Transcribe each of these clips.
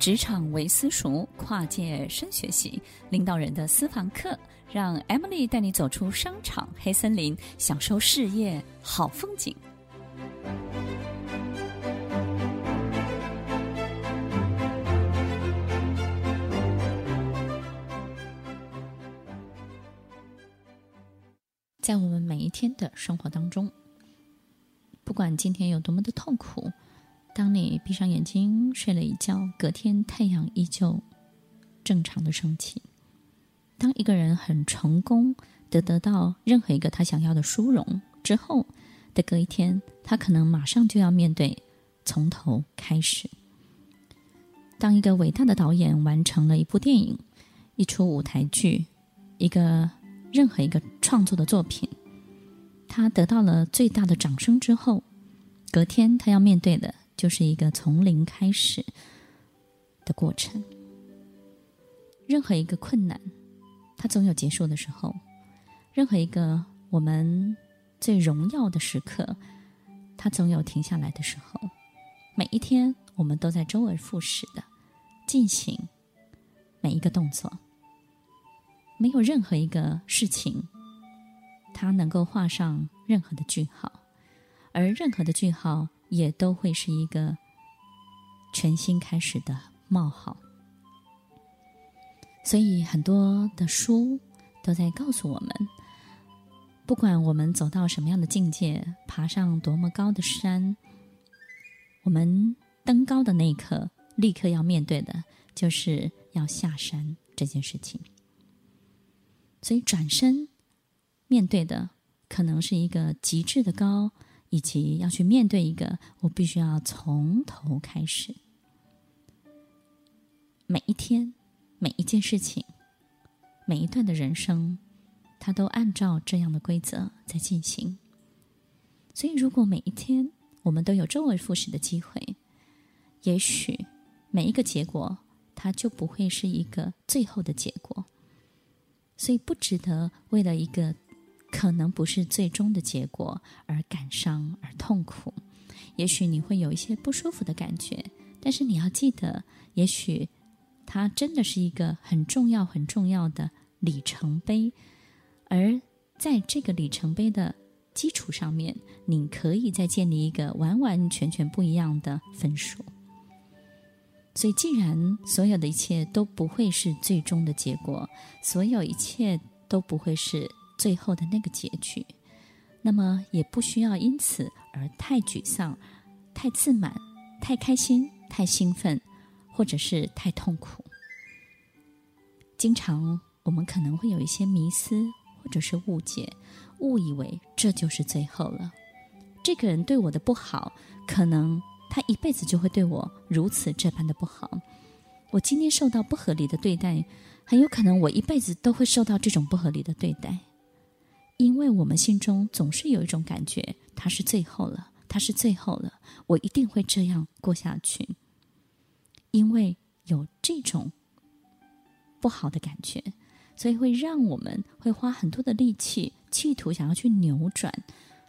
职场为私塾，跨界深学习，领导人的私房课，让 Emily 带你走出商场黑森林，享受事业好风景。在我们每一天的生活当中，不管今天有多么的痛苦。当你闭上眼睛睡了一觉，隔天太阳依旧正常的升起。当一个人很成功的得到任何一个他想要的殊荣之后的隔一天，他可能马上就要面对从头开始。当一个伟大的导演完成了一部电影、一出舞台剧、一个任何一个创作的作品，他得到了最大的掌声之后，隔天他要面对的。就是一个从零开始的过程。任何一个困难，它总有结束的时候；任何一个我们最荣耀的时刻，它总有停下来的时候。每一天，我们都在周而复始的进行每一个动作。没有任何一个事情，它能够画上任何的句号，而任何的句号。也都会是一个全新开始的冒号，所以很多的书都在告诉我们：不管我们走到什么样的境界，爬上多么高的山，我们登高的那一刻，立刻要面对的就是要下山这件事情。所以转身面对的，可能是一个极致的高。以及要去面对一个，我必须要从头开始。每一天，每一件事情，每一段的人生，它都按照这样的规则在进行。所以，如果每一天我们都有周而复始的机会，也许每一个结果，它就不会是一个最后的结果。所以，不值得为了一个。可能不是最终的结果而感伤而痛苦，也许你会有一些不舒服的感觉，但是你要记得，也许它真的是一个很重要、很重要的里程碑，而在这个里程碑的基础上面，你可以再建立一个完完全全不一样的分数。所以，既然所有的一切都不会是最终的结果，所有一切都不会是。最后的那个结局，那么也不需要因此而太沮丧、太自满、太开心、太兴奋，或者是太痛苦。经常我们可能会有一些迷思，或者是误解，误以为这就是最后了。这个人对我的不好，可能他一辈子就会对我如此这般的不好。我今天受到不合理的对待，很有可能我一辈子都会受到这种不合理的对待。因为我们心中总是有一种感觉，它是最后了，它是最后了，我一定会这样过下去。因为有这种不好的感觉，所以会让我们会花很多的力气，企图想要去扭转，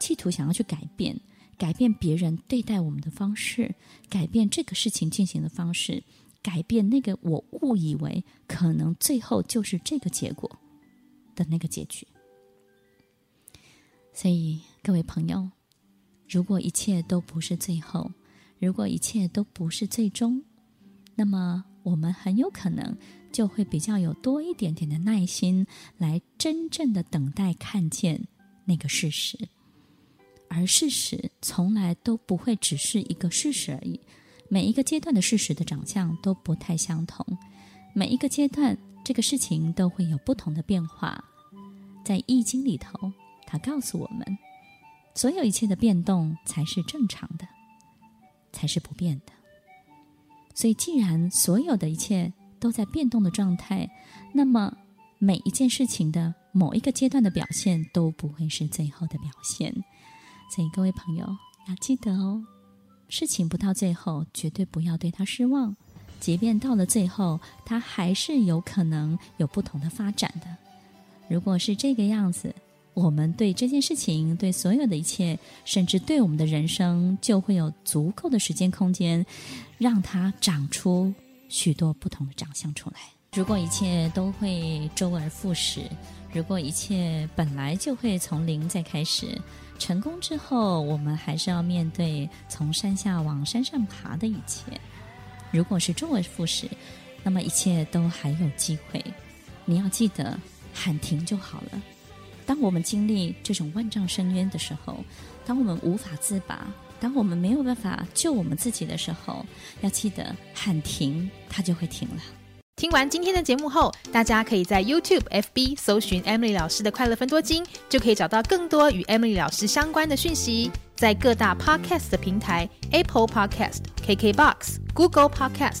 企图想要去改变，改变别人对待我们的方式，改变这个事情进行的方式，改变那个我误以为可能最后就是这个结果的那个结局。所以，各位朋友，如果一切都不是最后，如果一切都不是最终，那么我们很有可能就会比较有多一点点的耐心，来真正的等待看见那个事实。而事实从来都不会只是一个事实而已，每一个阶段的事实的长相都不太相同，每一个阶段这个事情都会有不同的变化。在《易经》里头。他告诉我们，所有一切的变动才是正常的，才是不变的。所以，既然所有的一切都在变动的状态，那么每一件事情的某一个阶段的表现都不会是最后的表现。所以，各位朋友要记得哦，事情不到最后，绝对不要对他失望。即便到了最后，它还是有可能有不同的发展的。如果是这个样子。我们对这件事情，对所有的一切，甚至对我们的人生，就会有足够的时间空间，让它长出许多不同的长相出来。如果一切都会周而复始，如果一切本来就会从零再开始，成功之后，我们还是要面对从山下往山上爬的一切。如果是周而复始，那么一切都还有机会。你要记得喊停就好了。当我们经历这种万丈深渊的时候，当我们无法自拔，当我们没有办法救我们自己的时候，要记得喊停，它就会停了。听完今天的节目后，大家可以在 YouTube、FB 搜寻 Emily 老师的快乐分多金，就可以找到更多与 Emily 老师相关的讯息。在各大 Podcast 的平台，Apple Podcast、KKBox、Google Podcast、